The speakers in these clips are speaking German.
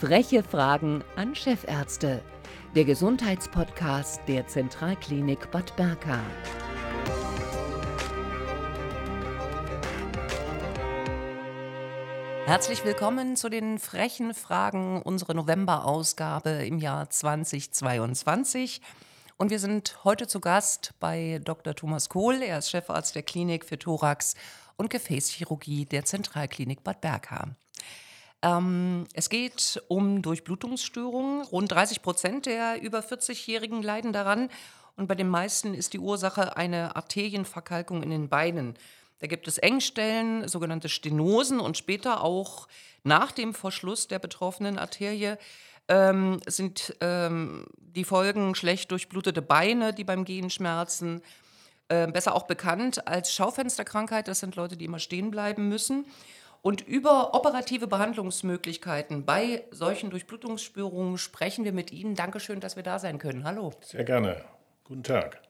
Freche Fragen an Chefärzte. Der Gesundheitspodcast der Zentralklinik Bad Berka. Herzlich willkommen zu den frechen Fragen unserer November-Ausgabe im Jahr 2022. Und wir sind heute zu Gast bei Dr. Thomas Kohl. Er ist Chefarzt der Klinik für Thorax und Gefäßchirurgie der Zentralklinik Bad Berka. Ähm, es geht um Durchblutungsstörungen. Rund 30 Prozent der über 40-Jährigen leiden daran. Und bei den meisten ist die Ursache eine Arterienverkalkung in den Beinen. Da gibt es Engstellen, sogenannte Stenosen und später auch nach dem Verschluss der betroffenen Arterie ähm, sind ähm, die Folgen schlecht durchblutete Beine, die beim Gehen schmerzen. Äh, besser auch bekannt als Schaufensterkrankheit. Das sind Leute, die immer stehen bleiben müssen. Und über operative Behandlungsmöglichkeiten bei solchen Durchblutungsstörungen sprechen wir mit Ihnen. Dankeschön, dass wir da sein können. Hallo. Sehr gerne. Guten Tag.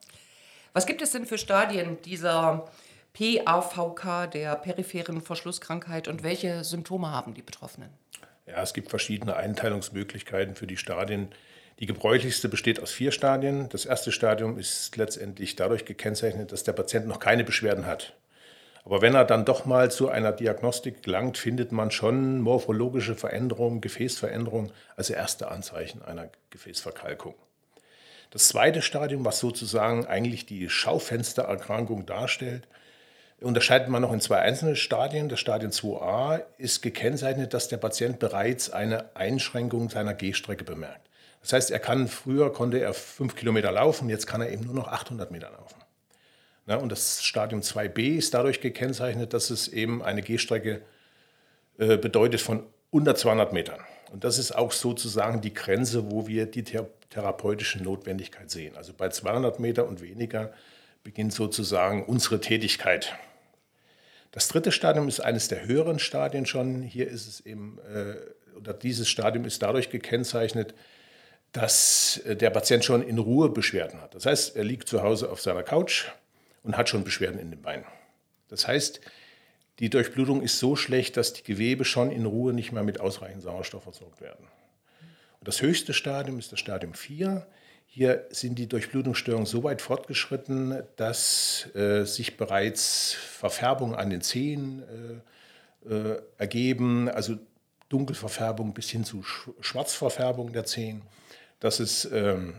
Was gibt es denn für Stadien dieser PAVK, der peripheren Verschlusskrankheit, und welche Symptome haben die Betroffenen? Ja, es gibt verschiedene Einteilungsmöglichkeiten für die Stadien. Die gebräuchlichste besteht aus vier Stadien. Das erste Stadium ist letztendlich dadurch gekennzeichnet, dass der Patient noch keine Beschwerden hat. Aber wenn er dann doch mal zu einer Diagnostik gelangt, findet man schon morphologische Veränderungen, Gefäßveränderungen, also erste Anzeichen einer Gefäßverkalkung. Das zweite Stadium, was sozusagen eigentlich die Schaufenstererkrankung darstellt, unterscheidet man noch in zwei einzelne Stadien. Das Stadium 2a ist gekennzeichnet, dass der Patient bereits eine Einschränkung seiner Gehstrecke bemerkt. Das heißt, er kann früher konnte er fünf Kilometer laufen, jetzt kann er eben nur noch 800 Meter laufen. Ja, und das Stadium 2b ist dadurch gekennzeichnet, dass es eben eine Gehstrecke äh, bedeutet von unter 200 Metern. Und das ist auch sozusagen die Grenze, wo wir die therapeutische Notwendigkeit sehen. Also bei 200 Meter und weniger beginnt sozusagen unsere Tätigkeit. Das dritte Stadium ist eines der höheren Stadien schon. Hier ist es eben, äh, oder dieses Stadium ist dadurch gekennzeichnet, dass äh, der Patient schon in Ruhe Beschwerden hat. Das heißt, er liegt zu Hause auf seiner Couch, und hat schon Beschwerden in den Beinen. Das heißt, die Durchblutung ist so schlecht, dass die Gewebe schon in Ruhe nicht mehr mit ausreichend Sauerstoff versorgt werden. Und das höchste Stadium ist das Stadium 4. Hier sind die Durchblutungsstörungen so weit fortgeschritten, dass äh, sich bereits Verfärbungen an den Zehen äh, äh, ergeben, also Dunkelverfärbung bis hin zu Schwarzverfärbung der Zehen, dass es ähm,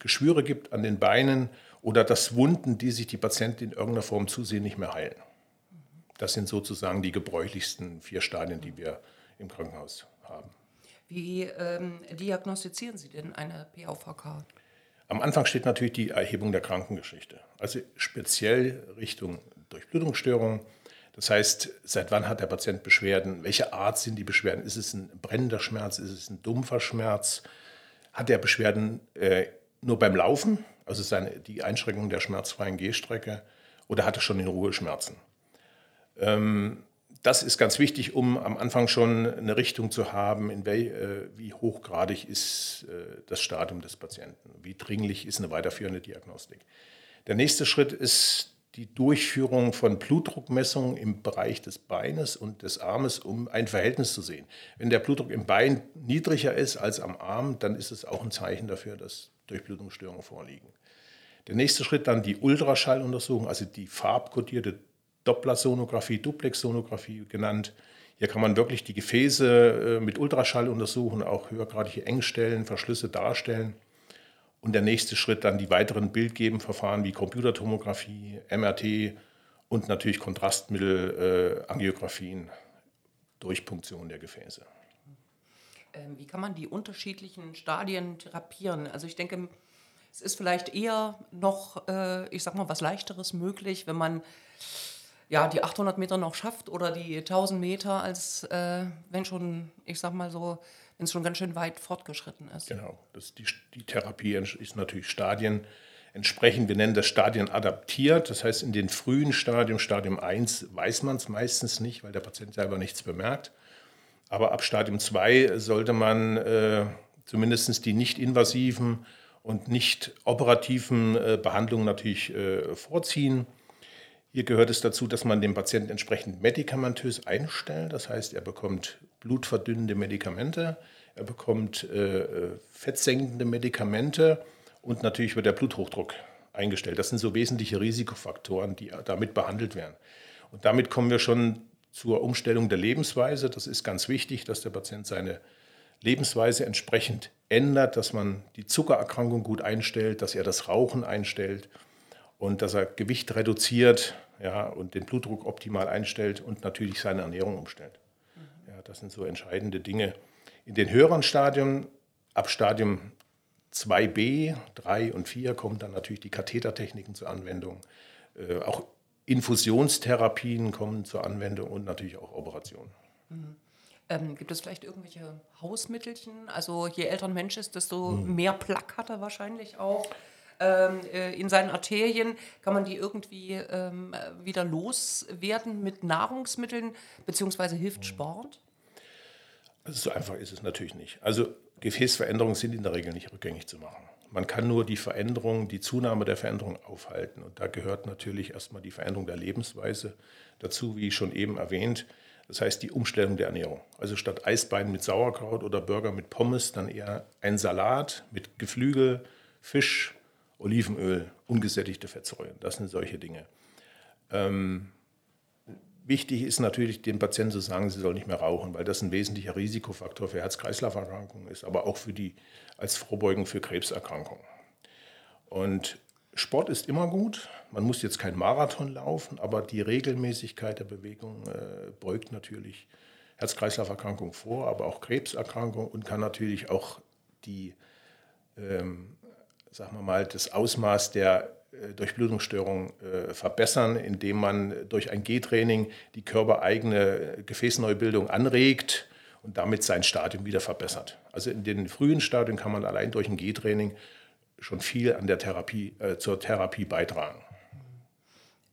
Geschwüre gibt an den Beinen oder dass Wunden, die sich die Patienten in irgendeiner Form zusehen, nicht mehr heilen. Das sind sozusagen die gebräuchlichsten vier Stadien, die wir im Krankenhaus haben. Wie ähm, diagnostizieren Sie denn eine PAVK? Am Anfang steht natürlich die Erhebung der Krankengeschichte, also speziell Richtung Durchblutungsstörung. Das heißt, seit wann hat der Patient Beschwerden? Welche Art sind die Beschwerden? Ist es ein brennender Schmerz? Ist es ein dumpfer Schmerz? Hat er Beschwerden äh, nur beim Laufen? Also seine, die Einschränkung der schmerzfreien Gehstrecke, oder hat er schon in Ruhe Schmerzen? Ähm, das ist ganz wichtig, um am Anfang schon eine Richtung zu haben, in wel, äh, wie hochgradig ist äh, das Stadium des Patienten, wie dringlich ist eine weiterführende Diagnostik. Der nächste Schritt ist die Durchführung von Blutdruckmessungen im Bereich des Beines und des Armes, um ein Verhältnis zu sehen. Wenn der Blutdruck im Bein niedriger ist als am Arm, dann ist es auch ein Zeichen dafür, dass Durchblutungsstörungen vorliegen. Der nächste Schritt dann die Ultraschalluntersuchung, also die farbkodierte Dopplersonographie, Duplexsonographie genannt. Hier kann man wirklich die Gefäße äh, mit Ultraschall untersuchen, auch höhergradige Engstellen, Verschlüsse darstellen. Und der nächste Schritt dann die weiteren Bildgebenverfahren wie Computertomographie, MRT und natürlich Kontrastmittel, äh, Angiografien, Durchpunktion der Gefäße. Ähm, wie kann man die unterschiedlichen Stadien therapieren? Also ich denke, es ist vielleicht eher noch, äh, ich sag mal, was leichteres möglich, wenn man ja die 800 Meter noch schafft oder die 1000 Meter, als äh, wenn schon, ich sag mal so, wenn es schon ganz schön weit fortgeschritten ist. Genau, das, die, die Therapie ist natürlich Stadien entsprechend, wir nennen das Stadien adaptiert. Das heißt, in den frühen Stadien, Stadium 1, weiß man es meistens nicht, weil der Patient selber nichts bemerkt. Aber ab Stadium 2 sollte man äh, zumindest die nicht-invasiven und nicht operativen äh, Behandlungen natürlich äh, vorziehen. Hier gehört es dazu, dass man den Patienten entsprechend medikamentös einstellt. Das heißt, er bekommt blutverdünnende Medikamente, er bekommt äh, fettsenkende Medikamente und natürlich wird der Bluthochdruck eingestellt. Das sind so wesentliche Risikofaktoren, die damit behandelt werden. Und damit kommen wir schon zur Umstellung der Lebensweise. Das ist ganz wichtig, dass der Patient seine Lebensweise entsprechend ändert, dass man die Zuckererkrankung gut einstellt, dass er das Rauchen einstellt und dass er Gewicht reduziert ja, und den Blutdruck optimal einstellt und natürlich seine Ernährung umstellt. Ja, das sind so entscheidende Dinge. In den höheren Stadien, ab Stadium 2b, 3 und 4 kommen dann natürlich die Kathetertechniken zur Anwendung. Äh, auch Infusionstherapien kommen zur Anwendung und natürlich auch Operationen. Mhm. Ähm, gibt es vielleicht irgendwelche Hausmittelchen? Also je älter ein Mensch ist, desto mhm. mehr Plaque hat er wahrscheinlich auch. Ähm, äh, in seinen Arterien kann man die irgendwie ähm, wieder loswerden mit Nahrungsmitteln, beziehungsweise hilft mhm. Sport? Also so einfach ist es natürlich nicht. Also Gefäßveränderungen sind in der Regel nicht rückgängig zu machen. Man kann nur die Veränderung, die Zunahme der Veränderung aufhalten. Und da gehört natürlich erstmal die Veränderung der Lebensweise dazu, wie schon eben erwähnt. Das heißt die Umstellung der Ernährung. Also statt Eisbein mit Sauerkraut oder Burger mit Pommes, dann eher ein Salat mit Geflügel, Fisch, Olivenöl, ungesättigte Fettsäuren. Das sind solche Dinge. Ähm, Wichtig ist natürlich, dem Patienten zu sagen, sie soll nicht mehr rauchen, weil das ein wesentlicher Risikofaktor für Herz-Kreislauf-Erkrankungen ist, aber auch für die, als Vorbeugung für Krebserkrankungen. Und Sport ist immer gut. Man muss jetzt kein Marathon laufen, aber die Regelmäßigkeit der Bewegung äh, beugt natürlich Herz-Kreislauf-Erkrankungen vor, aber auch Krebserkrankungen und kann natürlich auch die, ähm, sagen wir mal, das Ausmaß der Durchblutungsstörung äh, verbessern, indem man durch ein G-Training die körpereigene Gefäßneubildung anregt und damit sein Stadium wieder verbessert. Also in den frühen Stadien kann man allein durch ein G-Training schon viel an der Therapie, äh, zur Therapie beitragen.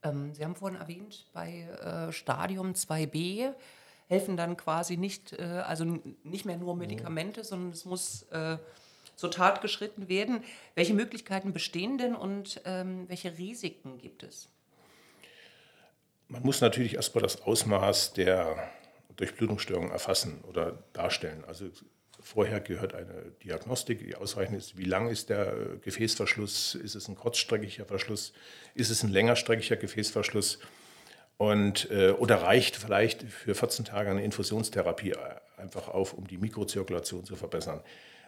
Ähm, Sie haben vorhin erwähnt, bei äh, Stadium 2b helfen dann quasi nicht, äh, also nicht mehr nur Medikamente, sondern es muss äh, zur Tat geschritten werden. Welche Möglichkeiten bestehen denn und ähm, welche Risiken gibt es? Man muss natürlich erstmal das Ausmaß der Durchblutungsstörung erfassen oder darstellen. Also vorher gehört eine Diagnostik, die ausreichend ist. Wie lang ist der Gefäßverschluss? Ist es ein kurzstreckiger Verschluss? Ist es ein längerstreckiger Gefäßverschluss? Und, äh, oder reicht vielleicht für 14 Tage eine Infusionstherapie einfach auf, um die Mikrozirkulation zu verbessern?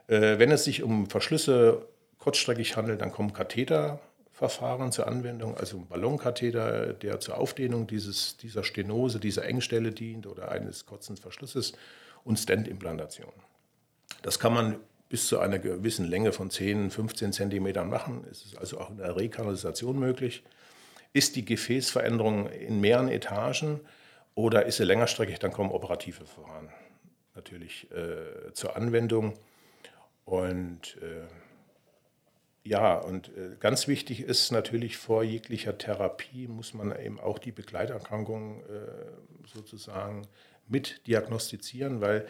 Äh, wenn es sich um Verschlüsse kurzstreckig handelt, dann kommen Katheterverfahren zur Anwendung, also ein Ballonkatheter, der zur Aufdehnung dieses, dieser Stenose, dieser Engstelle dient oder eines kurzen Verschlusses und Stent-Implantation. Das kann man bis zu einer gewissen Länge von 10, 15 Zentimetern machen. Es ist also auch in der Rekanalisation möglich. Ist die Gefäßveränderung in mehreren Etagen oder ist sie längerstreckig, dann kommen operative Verfahren natürlich äh, zur Anwendung. Und äh, ja, und äh, ganz wichtig ist natürlich vor jeglicher Therapie muss man eben auch die Begleiterkrankungen äh, sozusagen mit diagnostizieren, weil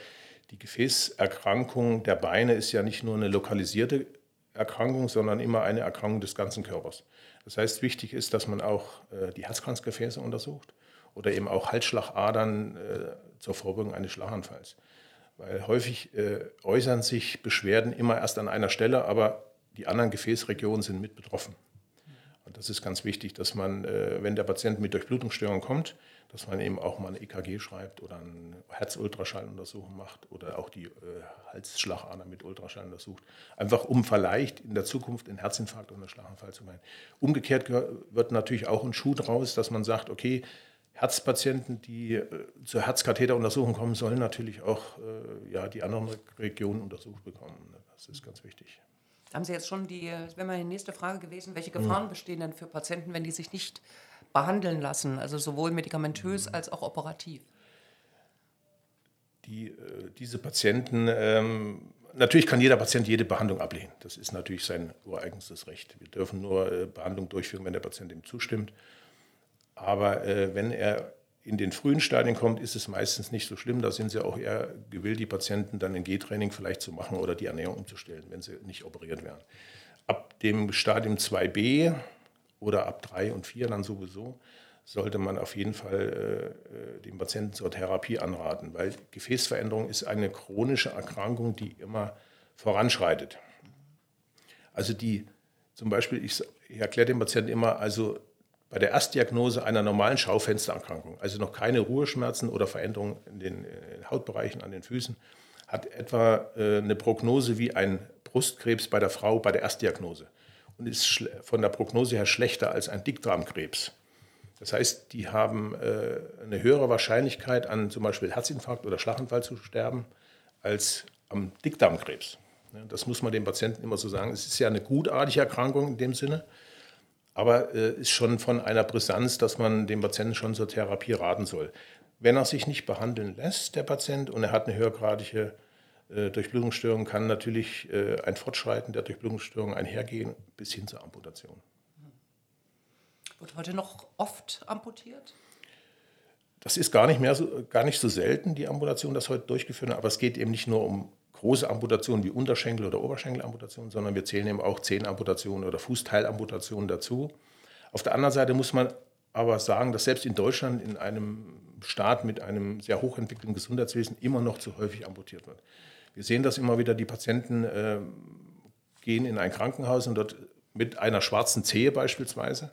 die Gefäßerkrankung der Beine ist ja nicht nur eine lokalisierte Erkrankung, sondern immer eine Erkrankung des ganzen Körpers. Das heißt, wichtig ist, dass man auch äh, die Herzkranzgefäße untersucht oder eben auch Halsschlagadern äh, zur Vorbeugung eines Schlaganfalls. Weil häufig äh, äußern sich Beschwerden immer erst an einer Stelle, aber die anderen Gefäßregionen sind mit betroffen. Und das ist ganz wichtig, dass man, äh, wenn der Patient mit Durchblutungsstörung kommt, dass man eben auch mal ein EKG schreibt oder eine Herzultraschalluntersuchung macht oder auch die äh, Halsschlagader mit Ultraschall untersucht. Einfach um vielleicht in der Zukunft einen Herzinfarkt oder einen Schlaganfall zu meinen. Umgekehrt wird natürlich auch ein Schuh draus, dass man sagt, okay, Herzpatienten, die äh, zur Herzkatheteruntersuchung kommen, sollen natürlich auch äh, ja, die anderen Regionen untersucht bekommen. Das ist ganz wichtig. Haben Sie jetzt schon die, das wäre meine nächste Frage gewesen, welche Gefahren mhm. bestehen denn für Patienten, wenn die sich nicht behandeln lassen, also sowohl medikamentös mhm. als auch operativ? Die, äh, diese Patienten, ähm, natürlich kann jeder Patient jede Behandlung ablehnen. Das ist natürlich sein ureigenstes Recht. Wir dürfen nur äh, Behandlung durchführen, wenn der Patient ihm zustimmt. Aber äh, wenn er in den frühen Stadien kommt, ist es meistens nicht so schlimm. Da sind sie auch eher gewillt, die Patienten dann ein G-Training vielleicht zu machen oder die Ernährung umzustellen, wenn sie nicht operiert werden. Ab dem Stadium 2b oder ab 3 und 4 dann sowieso sollte man auf jeden Fall äh, dem Patienten zur Therapie anraten, weil Gefäßveränderung ist eine chronische Erkrankung, die immer voranschreitet. Also die, zum Beispiel, ich, ich erkläre dem Patienten immer, also bei der Erstdiagnose einer normalen Schaufenstererkrankung, also noch keine Ruheschmerzen oder Veränderungen in den in Hautbereichen an den Füßen, hat etwa äh, eine Prognose wie ein Brustkrebs bei der Frau bei der Erstdiagnose und ist von der Prognose her schlechter als ein Dickdarmkrebs. Das heißt, die haben äh, eine höhere Wahrscheinlichkeit an zum Beispiel Herzinfarkt oder Schlaganfall zu sterben als am Dickdarmkrebs. Das muss man dem Patienten immer so sagen. Es ist ja eine gutartige Erkrankung in dem Sinne, aber äh, ist schon von einer Brisanz, dass man dem Patienten schon zur Therapie raten soll. Wenn er sich nicht behandeln lässt, der Patient, und er hat eine höhergradige äh, Durchblutungsstörung, kann natürlich äh, ein Fortschreiten der Durchblutungsstörung einhergehen bis hin zur Amputation. Wird heute noch oft amputiert? Das ist gar nicht mehr so, gar nicht so selten, die Amputation, das heute durchgeführt wird, aber es geht eben nicht nur um große Amputationen wie Unterschenkel- oder Oberschenkelamputationen, sondern wir zählen eben auch Zehenamputationen oder Fußteilamputationen dazu. Auf der anderen Seite muss man aber sagen, dass selbst in Deutschland, in einem Staat mit einem sehr hochentwickelten Gesundheitswesen, immer noch zu häufig amputiert wird. Wir sehen das immer wieder, die Patienten äh, gehen in ein Krankenhaus und dort mit einer schwarzen Zehe beispielsweise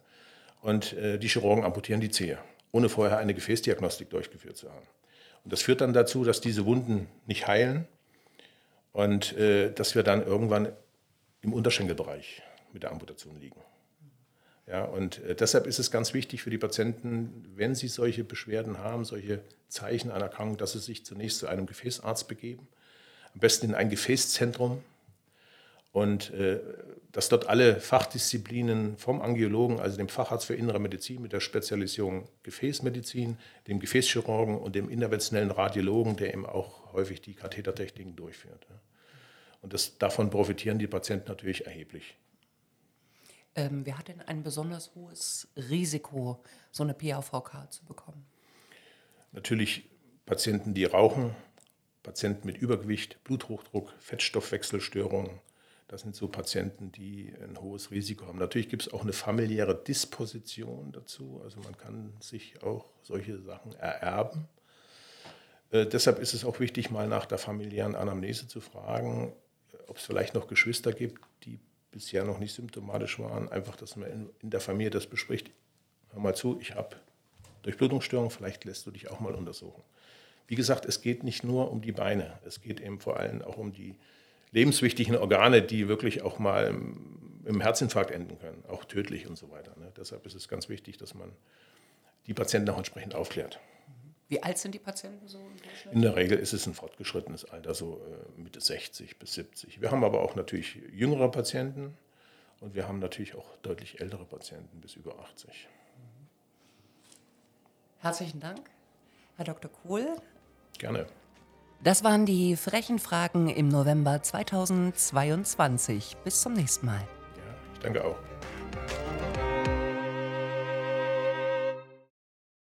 und äh, die Chirurgen amputieren die Zehe, ohne vorher eine Gefäßdiagnostik durchgeführt zu haben. Und das führt dann dazu, dass diese Wunden nicht heilen und äh, dass wir dann irgendwann im Unterschenkelbereich mit der Amputation liegen. Ja, und äh, deshalb ist es ganz wichtig für die Patienten, wenn sie solche Beschwerden haben, solche Zeichen einer Erkrankung, dass sie sich zunächst zu einem Gefäßarzt begeben, am besten in ein Gefäßzentrum und äh, dass dort alle Fachdisziplinen vom Angiologen, also dem Facharzt für innere Medizin mit der Spezialisierung Gefäßmedizin, dem Gefäßchirurgen und dem interventionellen Radiologen, der eben auch häufig die Kathetertechniken durchführt. Und das, davon profitieren die Patienten natürlich erheblich. Ähm, wer hat denn ein besonders hohes Risiko, so eine PAVK zu bekommen? Natürlich Patienten, die rauchen, Patienten mit Übergewicht, Bluthochdruck, Fettstoffwechselstörungen, das sind so Patienten, die ein hohes Risiko haben. Natürlich gibt es auch eine familiäre Disposition dazu. Also man kann sich auch solche Sachen ererben. Äh, deshalb ist es auch wichtig, mal nach der familiären Anamnese zu fragen, ob es vielleicht noch Geschwister gibt, die bisher noch nicht symptomatisch waren. Einfach, dass man in, in der Familie das bespricht. Hör mal zu, ich habe Durchblutungsstörungen, vielleicht lässt du dich auch mal untersuchen. Wie gesagt, es geht nicht nur um die Beine, es geht eben vor allem auch um die lebenswichtigen Organe, die wirklich auch mal im, im Herzinfarkt enden können, auch tödlich und so weiter. Ne? Deshalb ist es ganz wichtig, dass man die Patienten auch entsprechend aufklärt. Wie alt sind die Patienten so? In der Regel ist es ein fortgeschrittenes Alter, so äh, Mitte 60 bis 70. Wir haben aber auch natürlich jüngere Patienten und wir haben natürlich auch deutlich ältere Patienten bis über 80. Herzlichen Dank, Herr Dr. Kohl. Gerne. Das waren die frechen Fragen im November 2022. Bis zum nächsten Mal. Ja, ich danke auch.